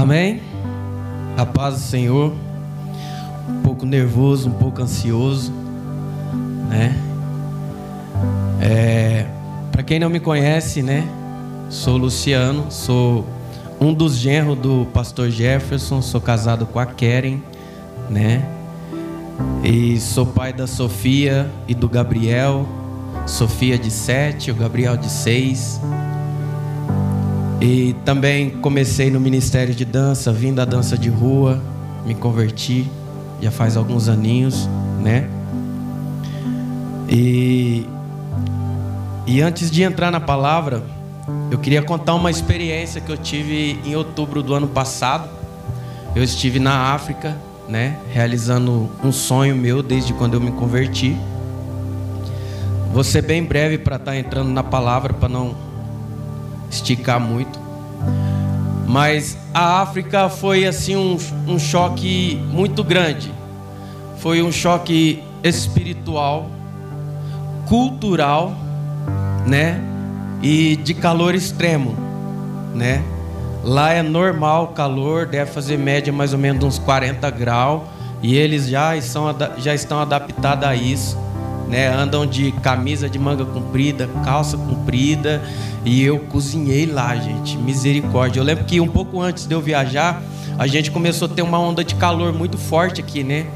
Amém? A paz do Senhor. Um pouco nervoso, um pouco ansioso, né? É, Para quem não me conhece, né? Sou Luciano, sou um dos genros do pastor Jefferson, sou casado com a Keren, né? E sou pai da Sofia e do Gabriel. Sofia de sete, o Gabriel de seis. E também comecei no ministério de dança, vim da dança de rua, me converti, já faz alguns aninhos, né? E, e antes de entrar na palavra, eu queria contar uma experiência que eu tive em outubro do ano passado. Eu estive na África, né, realizando um sonho meu desde quando eu me converti. Vou ser bem breve para estar tá entrando na palavra, para não esticar muito. Mas a África foi assim um, um choque muito grande. Foi um choque espiritual, cultural, né? E de calor extremo, né? Lá é normal o calor, deve fazer média mais ou menos uns 40 graus, e eles já estão, já estão adaptados a isso né? Andam de camisa de manga comprida, calça comprida. E eu cozinhei lá, gente. Misericórdia. Eu lembro que um pouco antes de eu viajar, a gente começou a ter uma onda de calor muito forte aqui, né?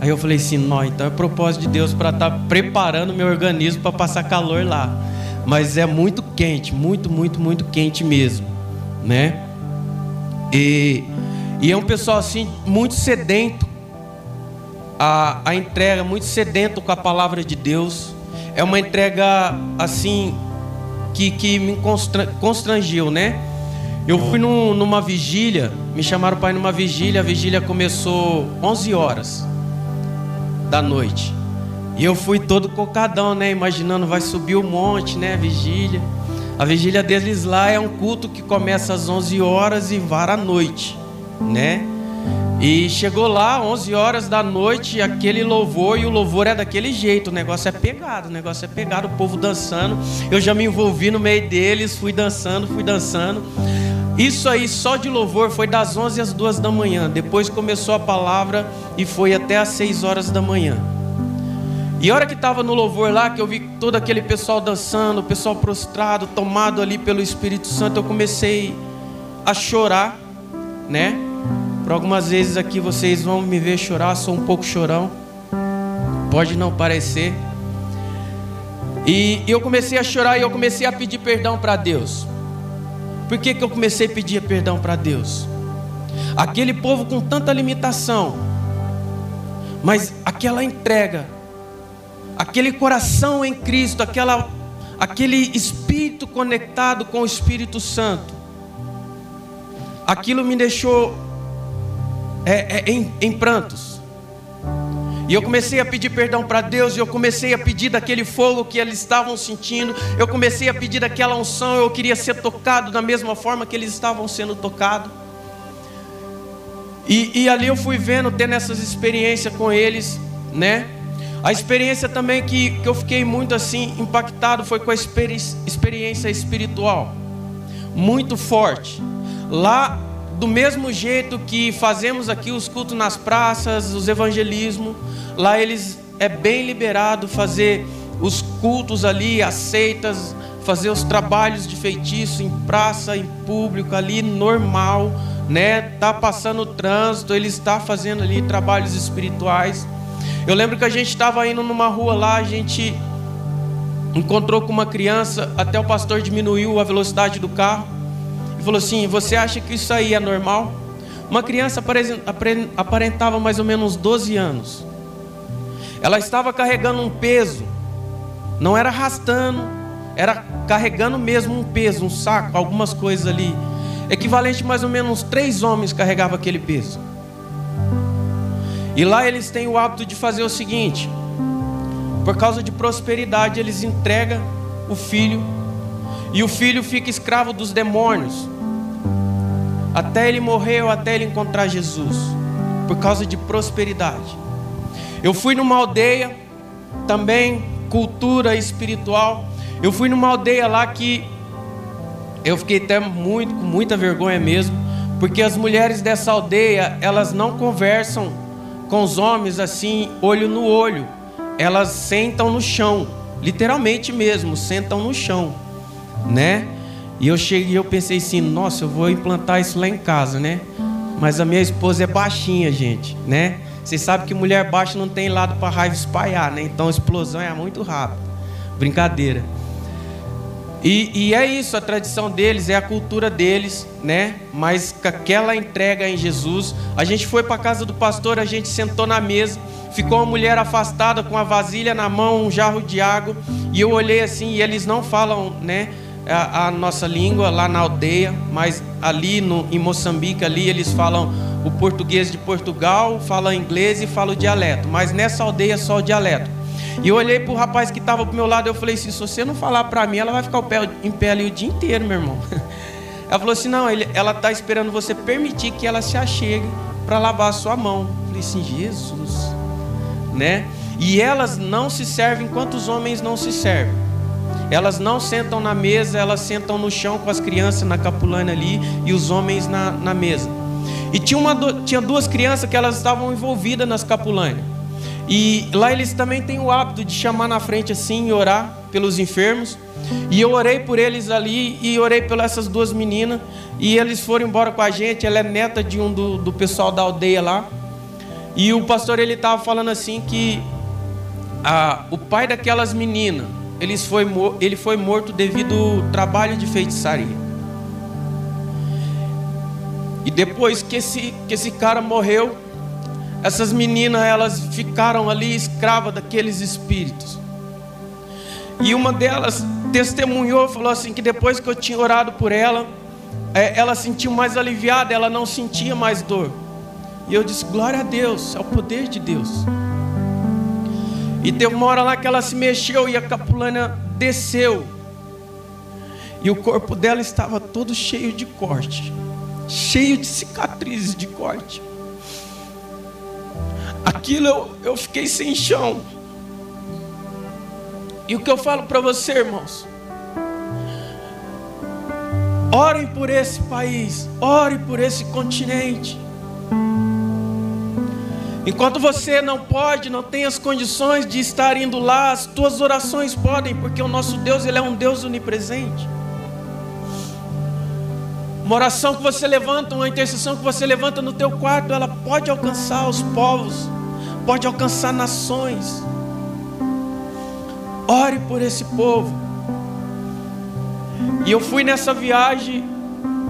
Aí eu falei assim, não, então é propósito de Deus para estar tá preparando meu organismo para passar calor lá. Mas é muito quente, muito, muito, muito quente mesmo, né? E, e é um pessoal assim muito sedento a, a entrega muito sedento com a palavra de Deus. É uma entrega assim que, que me constrangiu, né? Eu fui num, numa vigília, me chamaram para ir numa vigília, a vigília começou 11 horas da noite. E eu fui todo cocadão, né? Imaginando, vai subir o monte, né? A vigília. A vigília deles lá é um culto que começa às 11 horas e vara à noite, né? E chegou lá, 11 horas da noite, aquele louvor, e o louvor é daquele jeito, o negócio é pegado, o negócio é pegado, o povo dançando. Eu já me envolvi no meio deles, fui dançando, fui dançando. Isso aí só de louvor foi das 11 às 2 da manhã. Depois começou a palavra e foi até às 6 horas da manhã. E a hora que estava no louvor lá, que eu vi todo aquele pessoal dançando, o pessoal prostrado, tomado ali pelo Espírito Santo, eu comecei a chorar, né? Por algumas vezes aqui vocês vão me ver chorar, sou um pouco chorão. Pode não parecer. E eu comecei a chorar e eu comecei a pedir perdão para Deus. Por que, que eu comecei a pedir perdão para Deus? Aquele povo com tanta limitação, mas aquela entrega, aquele coração em Cristo, aquela, aquele espírito conectado com o Espírito Santo, aquilo me deixou é, é, em, em prantos. E eu comecei a pedir perdão para Deus, e eu comecei a pedir daquele fogo que eles estavam sentindo, eu comecei a pedir daquela unção, eu queria ser tocado da mesma forma que eles estavam sendo tocados. E, e ali eu fui vendo, tendo essas experiências com eles, né? A experiência também que, que eu fiquei muito assim impactado foi com a experiência espiritual, muito forte. Lá do mesmo jeito que fazemos aqui os cultos nas praças, os evangelismos, lá eles é bem liberado fazer os cultos ali, aceitas, fazer os trabalhos de feitiço em praça, em público ali normal, né? Tá passando o trânsito, ele está fazendo ali trabalhos espirituais. Eu lembro que a gente estava indo numa rua lá, a gente encontrou com uma criança, até o pastor diminuiu a velocidade do carro e falou assim: Você acha que isso aí é normal? Uma criança aparentava mais ou menos 12 anos. Ela estava carregando um peso, não era arrastando, era carregando mesmo um peso, um saco, algumas coisas ali. Equivalente mais ou menos três homens carregavam aquele peso. E lá eles têm o hábito de fazer o seguinte: por causa de prosperidade, eles entregam o filho e o filho fica escravo dos demônios. Até ele morrer ou até ele encontrar Jesus. Por causa de prosperidade. Eu fui numa aldeia, também cultura espiritual. Eu fui numa aldeia lá que eu fiquei até muito, com muita vergonha mesmo, Porque as mulheres dessa aldeia, elas não conversam com os homens assim, olho no olho. Elas sentam no chão, literalmente mesmo, sentam no chão, né? E eu cheguei, eu pensei assim, nossa, eu vou implantar isso lá em casa, né? Mas a minha esposa é baixinha, gente, né? Vocês sabem que mulher baixa não tem lado para raiva espalhar, né? Então a explosão é muito rápida. Brincadeira. E, e, é isso, a tradição deles, é a cultura deles, né? Mas com aquela entrega em Jesus, a gente foi para a casa do pastor, a gente sentou na mesa, ficou uma mulher afastada com a vasilha na mão, um jarro de água, e eu olhei assim, e eles não falam, né? A, a nossa língua lá na aldeia, mas ali no, em Moçambique, ali eles falam o português de Portugal, falam inglês e falam o dialeto, mas nessa aldeia só o dialeto. E eu olhei pro rapaz que estava pro meu lado, eu falei assim: se você não falar para mim, ela vai ficar em pé ali o dia inteiro, meu irmão. Ela falou assim: não, ela está esperando você permitir que ela se achegue para lavar a sua mão. Eu falei assim: Jesus, né? E elas não se servem enquanto os homens não se servem. Elas não sentam na mesa, elas sentam no chão com as crianças na capulana ali e os homens na, na mesa. E tinha, uma, tinha duas crianças que elas estavam envolvidas nas capulâneas. E lá eles também têm o hábito de chamar na frente assim e orar pelos enfermos. E eu orei por eles ali e orei pelas essas duas meninas. E eles foram embora com a gente. Ela é neta de um do, do pessoal da aldeia lá. E o pastor ele estava falando assim que o pai daquelas meninas ele foi, ele foi morto devido ao trabalho de feitiçaria. E depois que esse, que esse cara morreu, essas meninas, elas ficaram ali escravas daqueles espíritos. E uma delas testemunhou, falou assim que depois que eu tinha orado por ela, é, ela sentiu mais aliviada, ela não sentia mais dor. E eu disse: glória a Deus, é o poder de Deus. E teve uma hora lá que ela se mexeu e a capulana desceu. E o corpo dela estava todo cheio de corte, cheio de cicatrizes de corte. Aquilo eu, eu fiquei sem chão. E o que eu falo para você, irmãos? Orem por esse país, ore por esse continente. Enquanto você não pode, não tem as condições de estar indo lá, as tuas orações podem, porque o nosso Deus, ele é um Deus onipresente. Uma oração que você levanta, uma intercessão que você levanta no teu quarto, ela pode alcançar os povos, pode alcançar nações. Ore por esse povo. E eu fui nessa viagem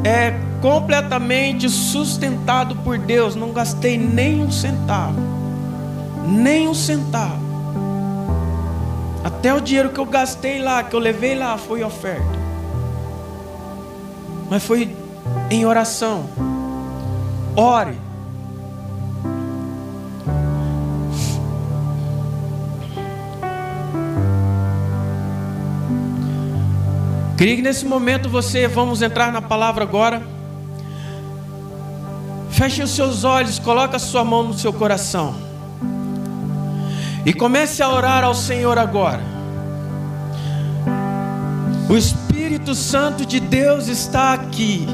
é completamente sustentado por Deus, não gastei nem um centavo. Nem um centavo. Até o dinheiro que eu gastei lá, que eu levei lá, foi oferta. Mas foi em oração. Ore. Queria que nesse momento você, vamos entrar na palavra agora. Feche os seus olhos, coloque a sua mão no seu coração. E comece a orar ao Senhor agora. O Espírito Santo de Deus está aqui.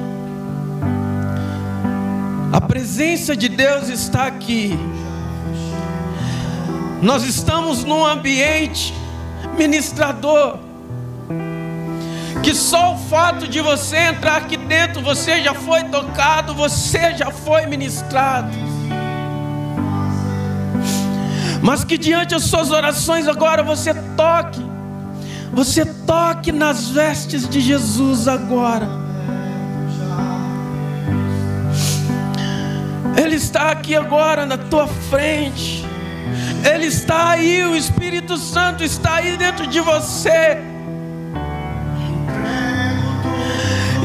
A presença de Deus está aqui. Nós estamos num ambiente ministrador. Que só o fato de você entrar aqui dentro, você já foi tocado, você já foi ministrado. Mas que diante das suas orações agora você toque, você toque nas vestes de Jesus agora. Ele está aqui agora na tua frente. Ele está aí, o Espírito Santo está aí dentro de você.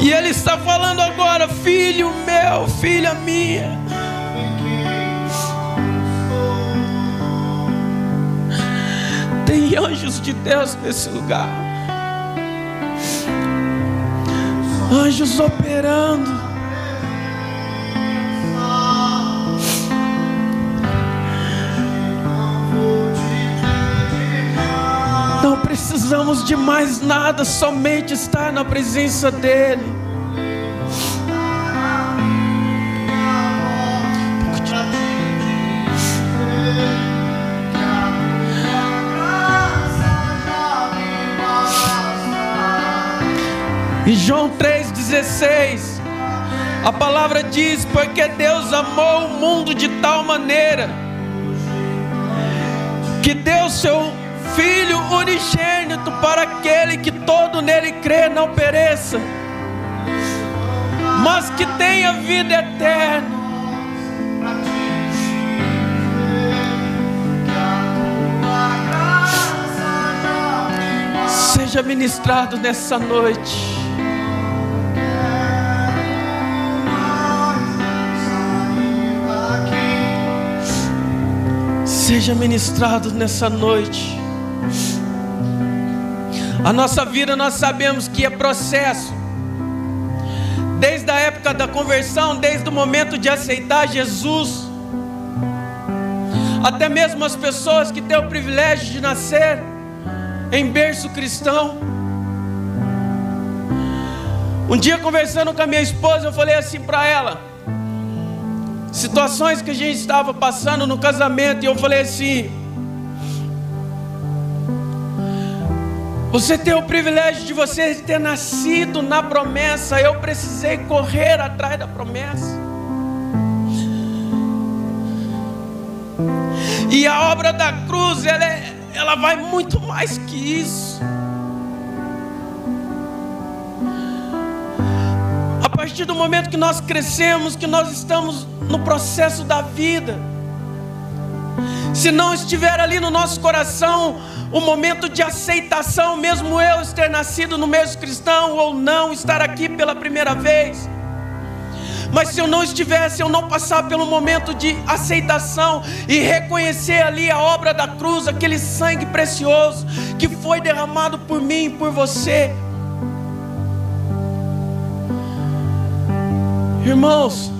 E Ele está falando agora, filho meu, filha minha. Tem anjos de Deus nesse lugar. Anjos operando. precisamos de mais nada, somente estar na presença dEle. Em João 3,16, a palavra diz: Porque Deus amou o mundo de tal maneira que deu seu Filho unigênito para aquele que todo nele crê não pereça, mas que tenha vida eterna. Seja ministrado nessa noite. Seja ministrado nessa noite. A nossa vida nós sabemos que é processo. Desde a época da conversão, desde o momento de aceitar Jesus, até mesmo as pessoas que têm o privilégio de nascer em berço cristão. Um dia conversando com a minha esposa, eu falei assim para ela: situações que a gente estava passando no casamento, e eu falei assim: Você tem o privilégio de você ter nascido na promessa. Eu precisei correr atrás da promessa. E a obra da cruz, ela, é, ela vai muito mais que isso. A partir do momento que nós crescemos, que nós estamos no processo da vida, se não estiver ali no nosso coração o momento de aceitação, mesmo eu ter nascido no meio cristão ou não, estar aqui pela primeira vez. Mas se eu não estivesse, se eu não passar pelo momento de aceitação e reconhecer ali a obra da cruz, aquele sangue precioso que foi derramado por mim e por você. Irmãos,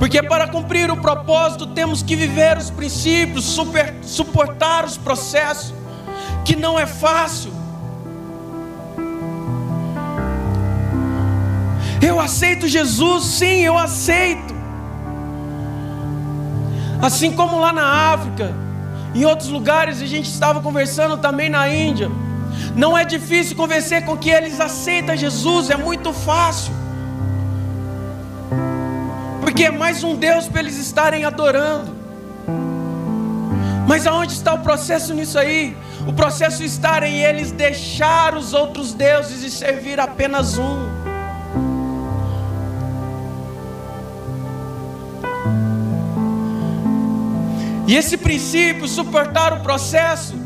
Porque para cumprir o propósito temos que viver os princípios, super, suportar os processos, que não é fácil. Eu aceito Jesus, sim, eu aceito. Assim como lá na África, em outros lugares, a gente estava conversando também na Índia. Não é difícil convencer com que eles aceitam Jesus, é muito fácil porque é mais um Deus para eles estarem adorando. Mas aonde está o processo nisso aí? O processo está em eles deixar os outros deuses e servir apenas um. E esse princípio, suportar o processo,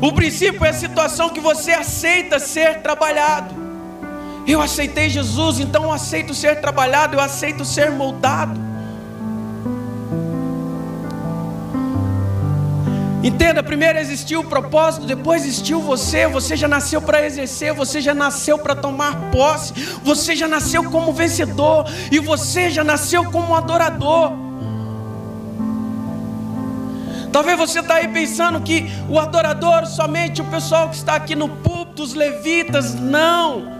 o princípio é a situação que você aceita ser trabalhado. Eu aceitei Jesus, então eu aceito ser trabalhado, eu aceito ser moldado. Entenda, primeiro existiu o propósito, depois existiu você. Você já nasceu para exercer, você já nasceu para tomar posse, você já nasceu como vencedor e você já nasceu como adorador. Talvez você está aí pensando que o adorador somente o pessoal que está aqui no púlpito, os levitas, não.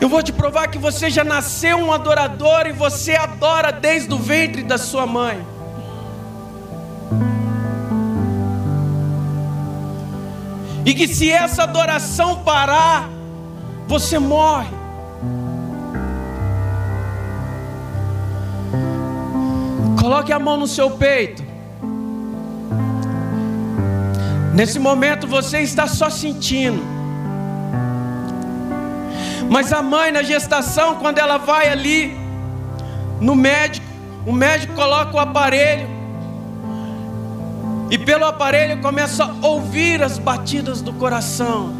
Eu vou te provar que você já nasceu um adorador e você adora desde o ventre da sua mãe. E que se essa adoração parar, você morre. Coloque a mão no seu peito. Nesse momento você está só sentindo. Mas a mãe na gestação, quando ela vai ali no médico, o médico coloca o aparelho e pelo aparelho começa a ouvir as batidas do coração.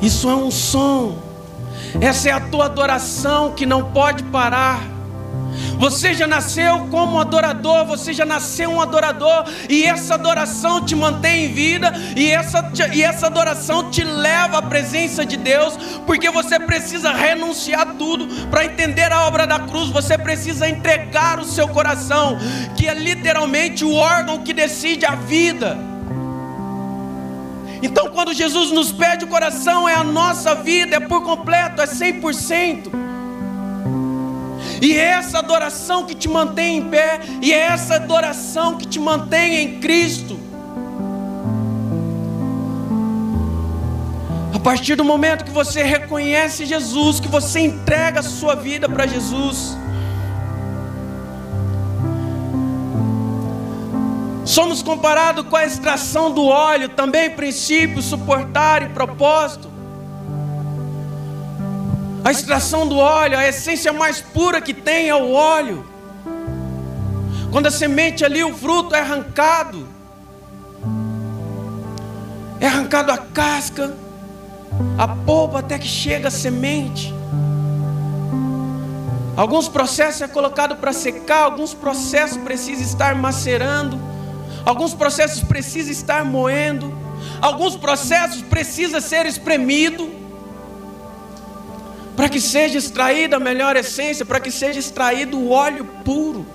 Isso é um som. Essa é a tua adoração que não pode parar. Você já nasceu como adorador, você já nasceu um adorador, e essa adoração te mantém em vida, e essa, e essa adoração te leva à presença de Deus, porque você precisa renunciar tudo para entender a obra da cruz, você precisa entregar o seu coração, que é literalmente o órgão que decide a vida. Então, quando Jesus nos pede o coração, é a nossa vida, é por completo, é 100%. E é essa adoração que te mantém em pé, e é essa adoração que te mantém em Cristo. A partir do momento que você reconhece Jesus, que você entrega a sua vida para Jesus, somos comparados com a extração do óleo, também princípio, suportar e propósito. A extração do óleo, a essência mais pura que tem é o óleo. Quando a semente ali, o fruto é arrancado, é arrancado a casca, a polpa até que chega a semente. Alguns processos é colocado para secar, alguns processos precisam estar macerando, alguns processos precisam estar moendo, alguns processos precisam ser espremido para que seja extraída a melhor essência, para que seja extraído o óleo puro.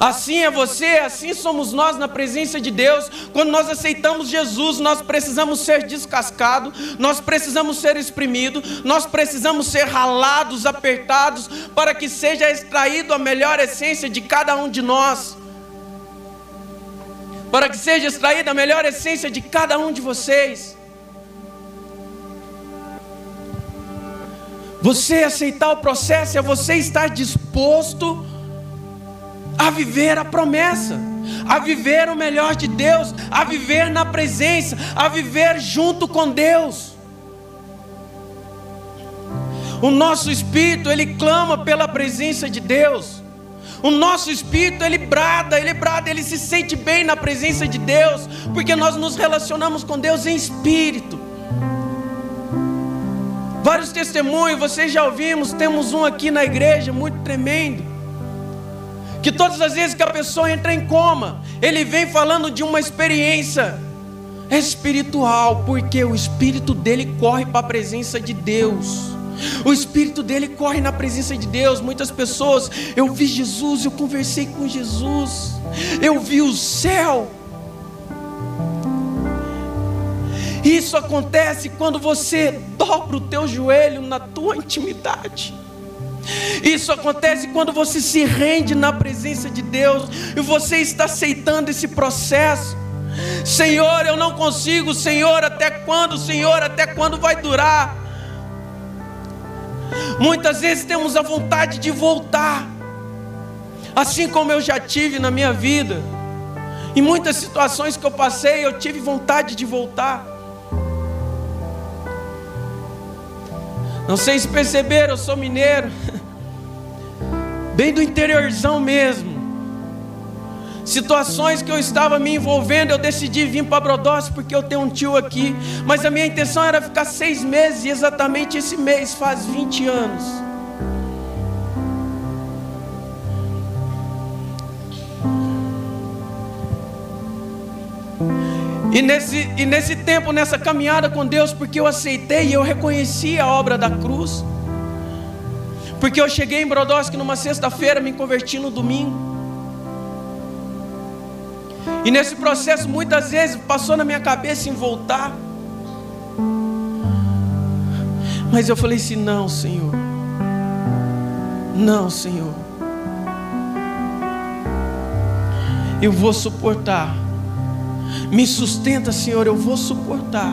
Assim é você, assim somos nós na presença de Deus. Quando nós aceitamos Jesus, nós precisamos ser descascados, nós precisamos ser exprimidos, nós precisamos ser ralados, apertados, para que seja extraído a melhor essência de cada um de nós. Para que seja extraída a melhor essência de cada um de vocês. Você aceitar o processo é você estar disposto a viver a promessa, a viver o melhor de Deus, a viver na presença, a viver junto com Deus. O nosso espírito, ele clama pela presença de Deus. O nosso espírito, ele brada, ele brada, ele se sente bem na presença de Deus, porque nós nos relacionamos com Deus em espírito. Vários testemunhos, vocês já ouvimos, temos um aqui na igreja muito tremendo. Que todas as vezes que a pessoa entra em coma, ele vem falando de uma experiência espiritual, porque o espírito dele corre para a presença de Deus. O espírito dele corre na presença de Deus. Muitas pessoas, eu vi Jesus, eu conversei com Jesus, eu vi o céu. Isso acontece quando você dobra o teu joelho na tua intimidade. Isso acontece quando você se rende na presença de Deus e você está aceitando esse processo. Senhor, eu não consigo, Senhor, até quando, Senhor, até quando vai durar? Muitas vezes temos a vontade de voltar, assim como eu já tive na minha vida. Em muitas situações que eu passei, eu tive vontade de voltar. Não sei se perceberam, eu sou mineiro, bem do interiorzão mesmo. Situações que eu estava me envolvendo, eu decidi vir para Brodós porque eu tenho um tio aqui. Mas a minha intenção era ficar seis meses, e exatamente esse mês faz 20 anos. E nesse, e nesse tempo, nessa caminhada com Deus, porque eu aceitei e eu reconheci a obra da cruz, porque eu cheguei em Brodowski numa sexta-feira, me converti no domingo. E nesse processo, muitas vezes, passou na minha cabeça em voltar. Mas eu falei assim: não, Senhor. Não, Senhor. Eu vou suportar me sustenta, Senhor, eu vou suportar.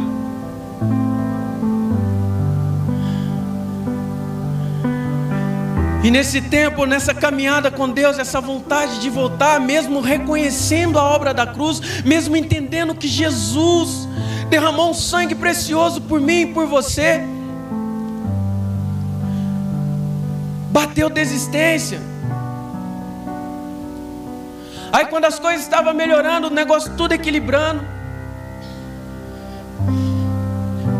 E nesse tempo, nessa caminhada com Deus, essa vontade de voltar, mesmo reconhecendo a obra da cruz, mesmo entendendo que Jesus derramou um sangue precioso por mim e por você, bateu desistência. Aí quando as coisas estavam melhorando, o negócio tudo equilibrando.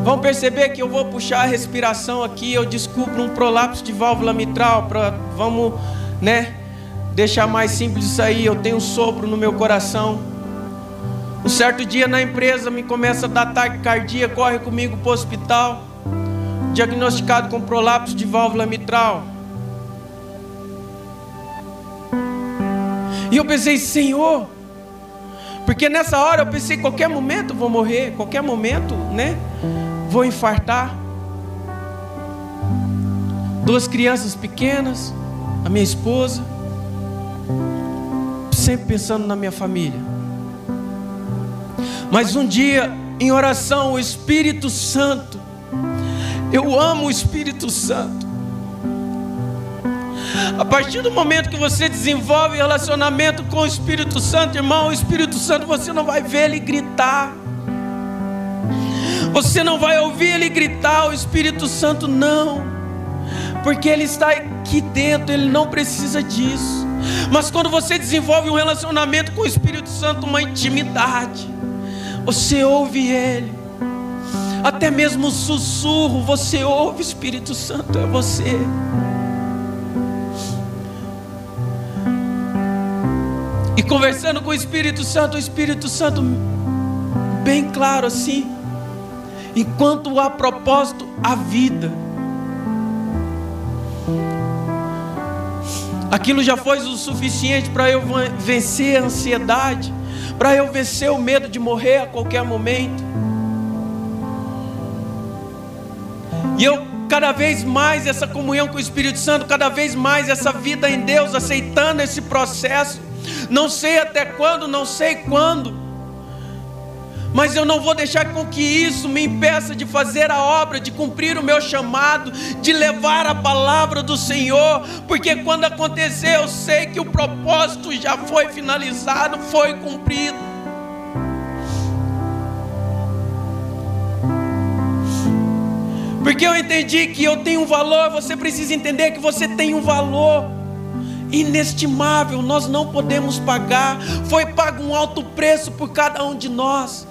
Vão perceber que eu vou puxar a respiração aqui, eu descubro um prolapso de válvula mitral para vamos, né, deixar mais simples isso aí. Eu tenho um sopro no meu coração. Um certo dia na empresa me começa a dar taquicardia, corre comigo para o hospital, diagnosticado com prolapso de válvula mitral. E eu pensei, Senhor, porque nessa hora eu pensei, qualquer momento vou morrer, qualquer momento, né? Vou infartar. duas crianças pequenas, a minha esposa, sempre pensando na minha família. Mas um dia, em oração, o Espírito Santo, eu amo o Espírito Santo. A partir do momento que você desenvolve relacionamento com o Espírito Santo, irmão, o Espírito Santo você não vai ver ele gritar. Você não vai ouvir ele gritar, o Espírito Santo não. Porque ele está aqui dentro, ele não precisa disso. Mas quando você desenvolve um relacionamento com o Espírito Santo, uma intimidade, você ouve ele. Até mesmo o sussurro, você ouve o Espírito Santo, é você. Conversando com o Espírito Santo, o Espírito Santo, bem claro assim, enquanto há propósito, há vida. Aquilo já foi o suficiente para eu vencer a ansiedade, para eu vencer o medo de morrer a qualquer momento. E eu cada vez mais essa comunhão com o Espírito Santo, cada vez mais essa vida em Deus, aceitando esse processo. Não sei até quando, não sei quando, mas eu não vou deixar com que isso me impeça de fazer a obra, de cumprir o meu chamado, de levar a palavra do Senhor, porque quando acontecer, eu sei que o propósito já foi finalizado, foi cumprido. Porque eu entendi que eu tenho um valor, você precisa entender que você tem um valor inestimável, nós não podemos pagar. Foi pago um alto preço por cada um de nós.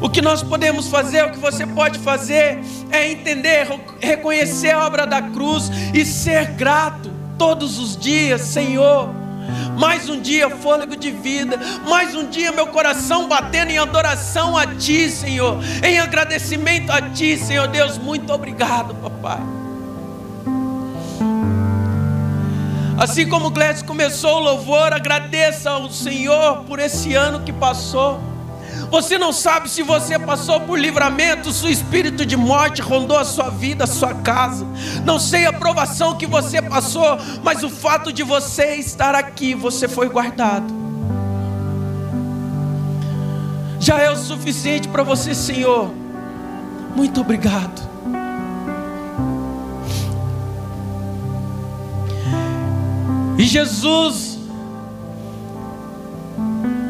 O que nós podemos fazer, o que você pode fazer, é entender, reconhecer a obra da cruz e ser grato todos os dias, Senhor. Mais um dia, fôlego de vida. Mais um dia, meu coração batendo em adoração a Ti, Senhor. Em agradecimento a Ti, Senhor Deus. Muito obrigado, Papai. Assim como Gladys começou o louvor, agradeça ao Senhor por esse ano que passou. Você não sabe se você passou por livramento, se o espírito de morte rondou a sua vida, a sua casa. Não sei a provação que você passou, mas o fato de você estar aqui, você foi guardado. Já é o suficiente para você, Senhor. Muito obrigado. Jesus,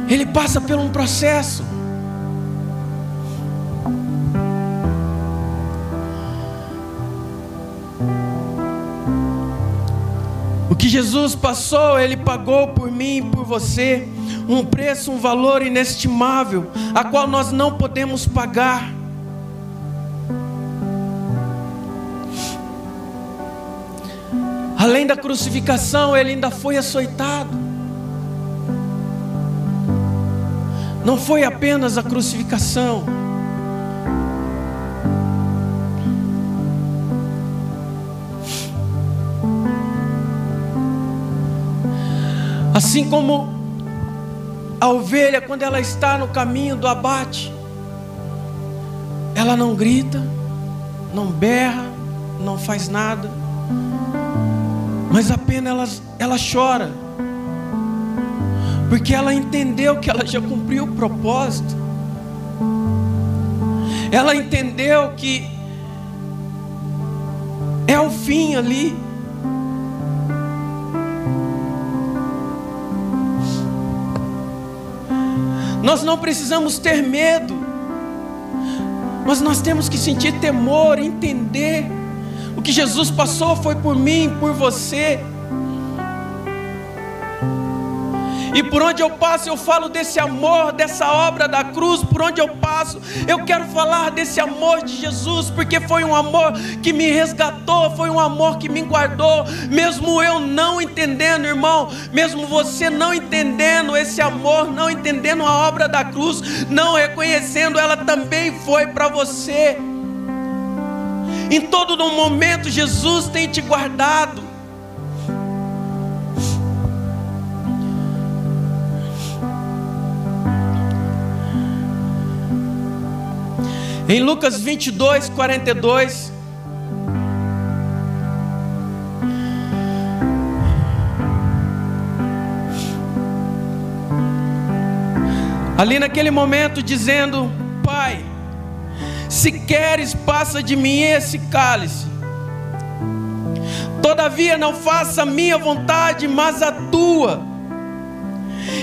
ele passa por um processo. O que Jesus passou, Ele pagou por mim e por você um preço, um valor inestimável, a qual nós não podemos pagar. Além da crucificação, ele ainda foi açoitado. Não foi apenas a crucificação. Assim como a ovelha, quando ela está no caminho do abate, ela não grita, não berra, não faz nada mas apenas ela, ela chora, porque ela entendeu que ela já cumpriu o propósito, ela entendeu que é o fim ali. Nós não precisamos ter medo, mas nós temos que sentir temor, entender o que Jesus passou foi por mim, por você. E por onde eu passo, eu falo desse amor, dessa obra da cruz. Por onde eu passo, eu quero falar desse amor de Jesus, porque foi um amor que me resgatou, foi um amor que me guardou, mesmo eu não entendendo, irmão, mesmo você não entendendo esse amor, não entendendo a obra da cruz, não reconhecendo, ela também foi para você. Em todo momento, Jesus tem te guardado. Em Lucas 22, 42. Ali naquele momento, dizendo: se queres, passa de mim esse cálice. Todavia, não faça a minha vontade, mas a tua.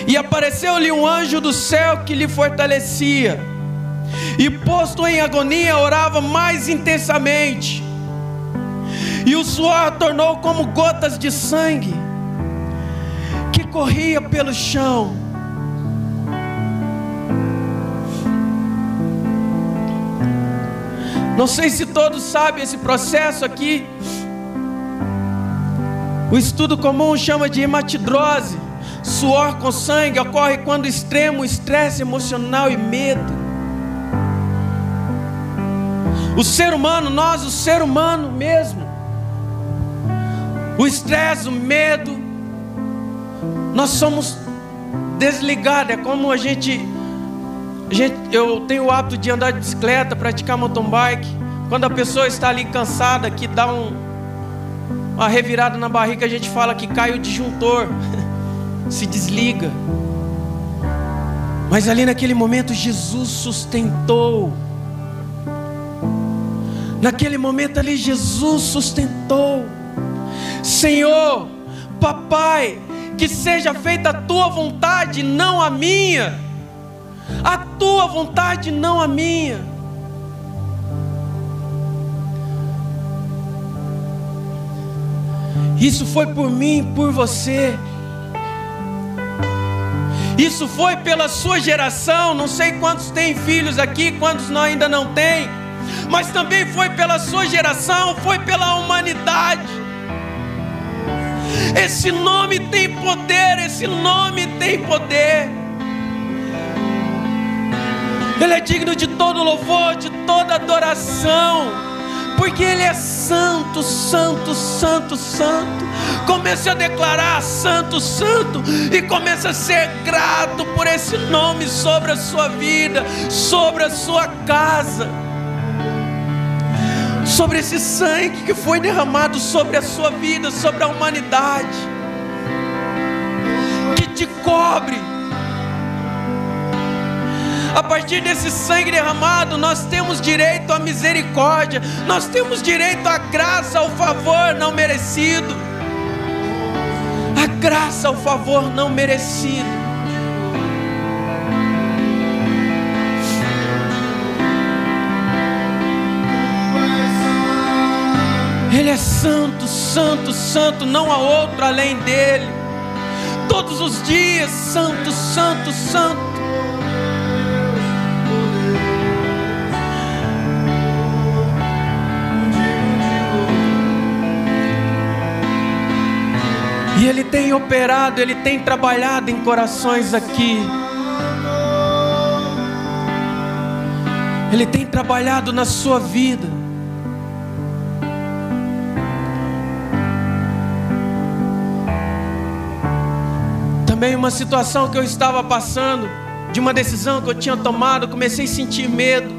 E apareceu-lhe um anjo do céu que lhe fortalecia. E posto em agonia, orava mais intensamente. E o suor tornou como gotas de sangue que corria pelo chão. Não sei se todos sabem esse processo aqui. O estudo comum chama de hematidrose. Suor com sangue ocorre quando extremo estresse emocional e medo. O ser humano, nós, o ser humano mesmo, o estresse, o medo, nós somos desligados. É como a gente Gente, eu tenho o hábito de andar de bicicleta, praticar mountain bike. Quando a pessoa está ali cansada, que dá um, uma revirada na barriga, a gente fala que cai o disjuntor, se desliga. Mas ali naquele momento Jesus sustentou. Naquele momento ali Jesus sustentou. Senhor, papai, que seja feita a tua vontade, não a minha a tua vontade, não a minha. Isso foi por mim, por você. Isso foi pela sua geração. Não sei quantos têm filhos aqui, quantos ainda não têm. Mas também foi pela sua geração, foi pela humanidade. Esse nome tem poder, esse nome tem poder. Ele é digno de todo louvor, de toda adoração, porque Ele é santo, santo, santo, santo. Comece a declarar santo, santo, e comece a ser grato por esse nome sobre a sua vida, sobre a sua casa, sobre esse sangue que foi derramado sobre a sua vida, sobre a humanidade, que te cobre a partir desse sangue derramado, nós temos direito à misericórdia, nós temos direito à graça, ao favor não merecido. A graça, ao favor não merecido. Ele é santo, santo, santo, não há outro além dele. Todos os dias, santo, santo, santo. E Ele tem operado, Ele tem trabalhado em corações aqui. Ele tem trabalhado na sua vida. Também uma situação que eu estava passando, de uma decisão que eu tinha tomado, comecei a sentir medo.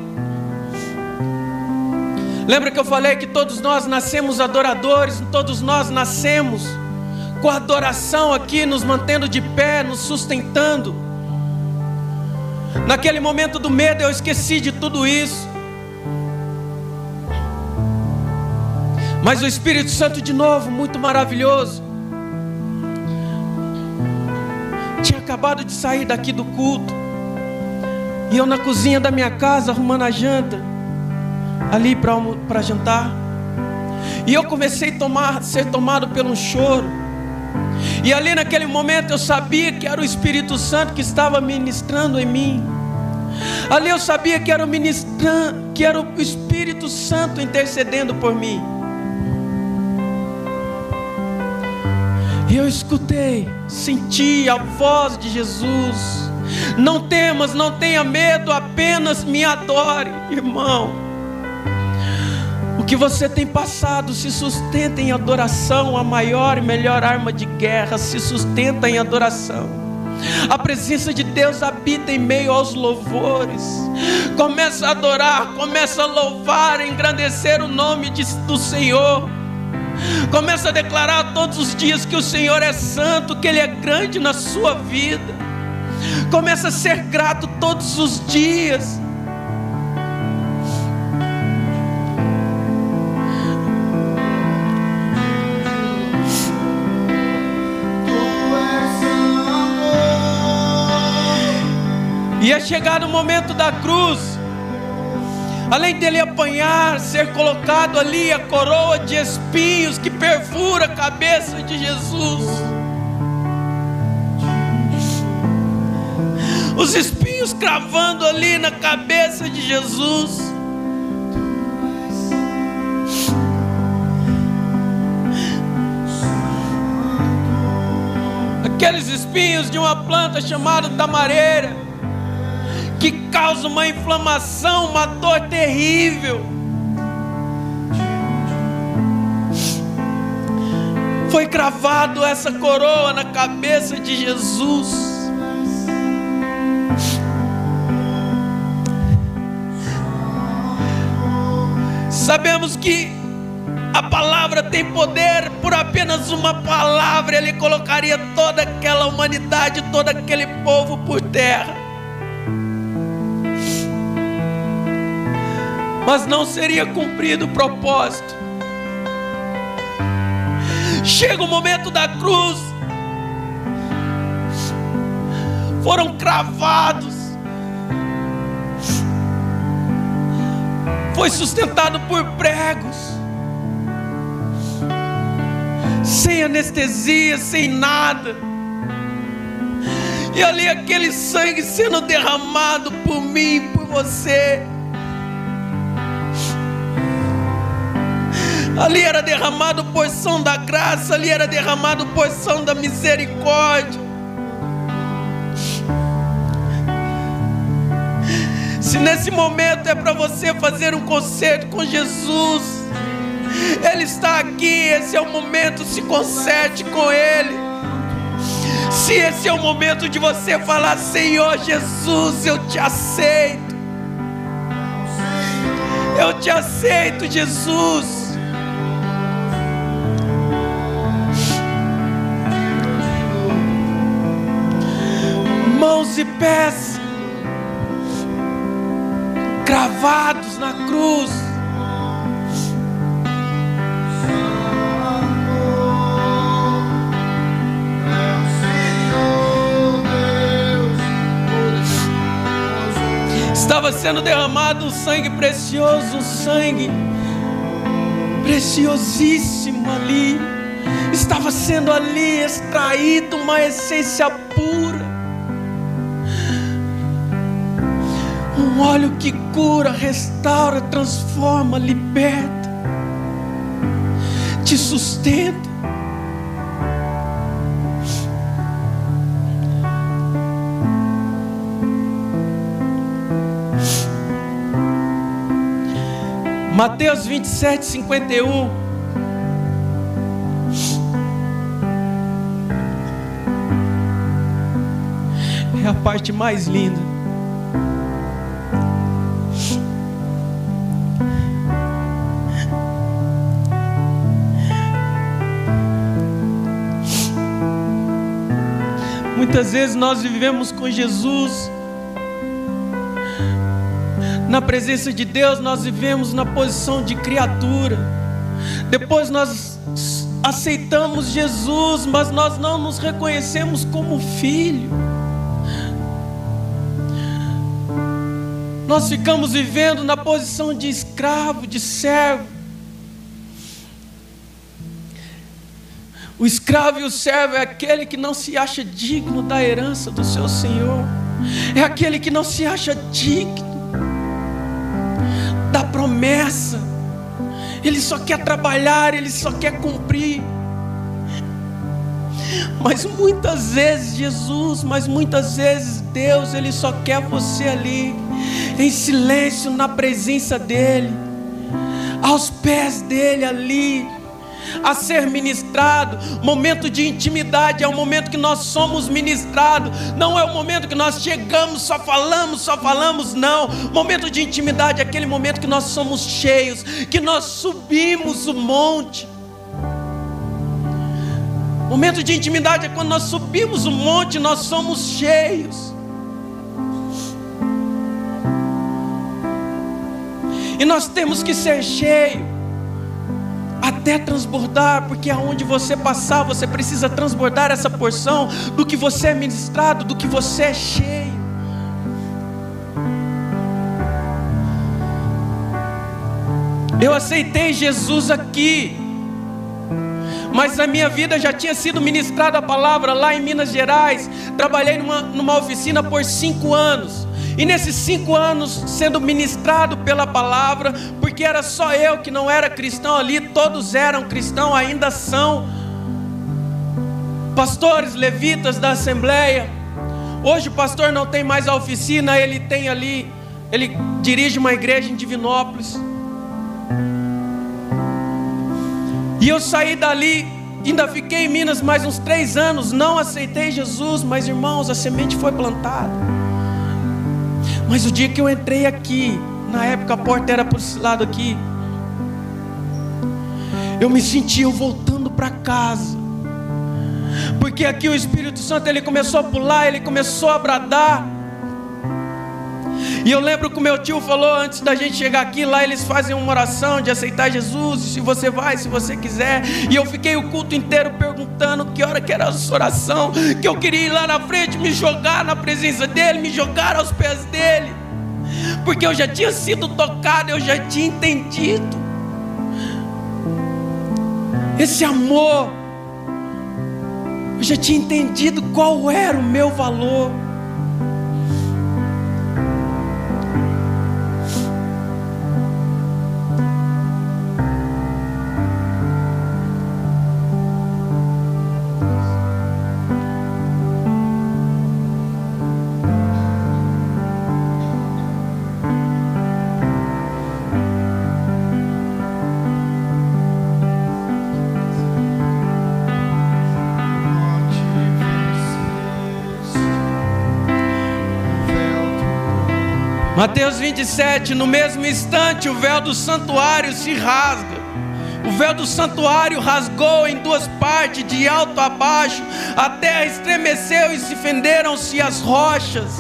Lembra que eu falei que todos nós nascemos adoradores, todos nós nascemos com a adoração aqui, nos mantendo de pé, nos sustentando. Naquele momento do medo, eu esqueci de tudo isso. Mas o Espírito Santo, de novo, muito maravilhoso, tinha acabado de sair daqui do culto, e eu na cozinha da minha casa, arrumando a janta, ali para jantar, e eu comecei a tomar, ser tomado pelo um choro. E ali naquele momento eu sabia que era o Espírito Santo que estava ministrando em mim. Ali eu sabia que era o ministrando, que era o Espírito Santo intercedendo por mim. E eu escutei, senti a voz de Jesus. Não temas, não tenha medo, apenas me adore, irmão que você tem passado se sustenta em adoração, a maior e melhor arma de guerra se sustenta em adoração. A presença de Deus habita em meio aos louvores. Começa a adorar, começa a louvar, a engrandecer o nome de, do Senhor. Começa a declarar todos os dias que o Senhor é santo, que Ele é grande na sua vida. Começa a ser grato todos os dias. E é chegado o momento da cruz. Além dele apanhar, ser colocado ali a coroa de espinhos que perfura a cabeça de Jesus. Os espinhos cravando ali na cabeça de Jesus. Aqueles espinhos de uma planta chamada tamareira que causa uma inflamação, uma dor terrível. Foi cravado essa coroa na cabeça de Jesus. Sabemos que a palavra tem poder, por apenas uma palavra ele colocaria toda aquela humanidade, todo aquele povo por terra. Mas não seria cumprido o propósito. Chega o momento da cruz, foram cravados, foi sustentado por pregos, sem anestesia, sem nada. E ali aquele sangue sendo derramado por mim, por você. Ali era derramado porção da graça, ali era derramado porção da misericórdia. Se nesse momento é para você fazer um concerto com Jesus, Ele está aqui, esse é o momento, se conserte com Ele. Se esse é o momento de você falar, Senhor Jesus, eu te aceito. Eu te aceito, Jesus. E pés cravados na cruz. Estava sendo derramado um sangue precioso, um sangue preciosíssimo ali. Estava sendo ali extraído uma essência pura. Um óleo que cura, restaura, transforma, liberta, te sustenta. Mateus 27, 51. É a parte mais linda. Muitas vezes nós vivemos com Jesus, na presença de Deus, nós vivemos na posição de criatura. Depois nós aceitamos Jesus, mas nós não nos reconhecemos como filho. Nós ficamos vivendo na posição de escravo, de servo. O escravo e o servo é aquele que não se acha digno da herança do seu senhor, é aquele que não se acha digno da promessa, ele só quer trabalhar, ele só quer cumprir. Mas muitas vezes Jesus, mas muitas vezes Deus, Ele só quer você ali, em silêncio, na presença dEle, aos pés dEle ali, a ser ministrado. Momento de intimidade é o momento que nós somos ministrados. Não é o momento que nós chegamos, só falamos, só falamos, não. Momento de intimidade é aquele momento que nós somos cheios, que nós subimos o monte. Momento de intimidade é quando nós subimos o monte, nós somos cheios. E nós temos que ser cheios até transbordar, porque aonde você passar, você precisa transbordar essa porção do que você é ministrado, do que você é cheio. Eu aceitei Jesus aqui, mas a minha vida já tinha sido ministrada a palavra lá em Minas Gerais. Trabalhei numa, numa oficina por cinco anos. E nesses cinco anos sendo ministrado pela palavra, porque era só eu que não era cristão ali, todos eram cristãos, ainda são. Pastores, levitas da Assembleia. Hoje o pastor não tem mais a oficina, ele tem ali, ele dirige uma igreja em Divinópolis. E eu saí dali, ainda fiquei em Minas mais uns três anos, não aceitei Jesus, mas irmãos, a semente foi plantada. Mas o dia que eu entrei aqui, na época a porta era por esse lado aqui, eu me sentia voltando para casa. Porque aqui o Espírito Santo ele começou a pular, ele começou a bradar. E eu lembro que o meu tio falou antes da gente chegar aqui, lá eles fazem uma oração de aceitar Jesus, se você vai, se você quiser. E eu fiquei o culto inteiro perguntando que hora que era essa oração, que eu queria ir lá na frente, me jogar na presença dele, me jogar aos pés dele. Porque eu já tinha sido tocado, eu já tinha entendido. Esse amor, eu já tinha entendido qual era o meu valor. Mateus 27, no mesmo instante o véu do santuário se rasga. O véu do santuário rasgou em duas partes, de alto a baixo, a terra estremeceu e se fenderam-se as rochas.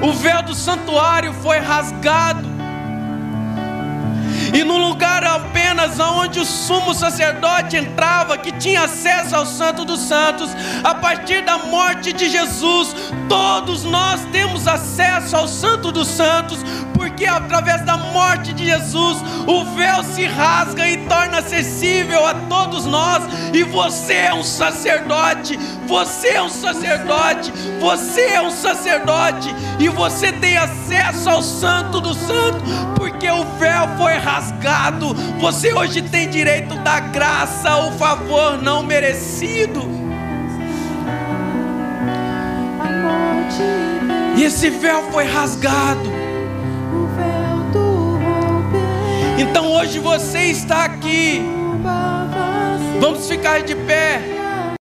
O véu do santuário foi rasgado, e no lugar apenas onde o sumo sacerdote entrava, que tinha acesso ao Santo dos Santos, a partir da morte de Jesus, todos nós temos acesso ao Santo dos Santos, porque através da morte de Jesus, o véu se rasga e torna acessível a todos nós, e você é um sacerdote, você é um sacerdote, você é um sacerdote, e você tem acesso ao Santo do Santo, porque o véu foi rasgado. Você hoje tem direito da graça, o favor não merecido. E esse véu foi rasgado. Então hoje você está aqui. Vamos ficar de pé.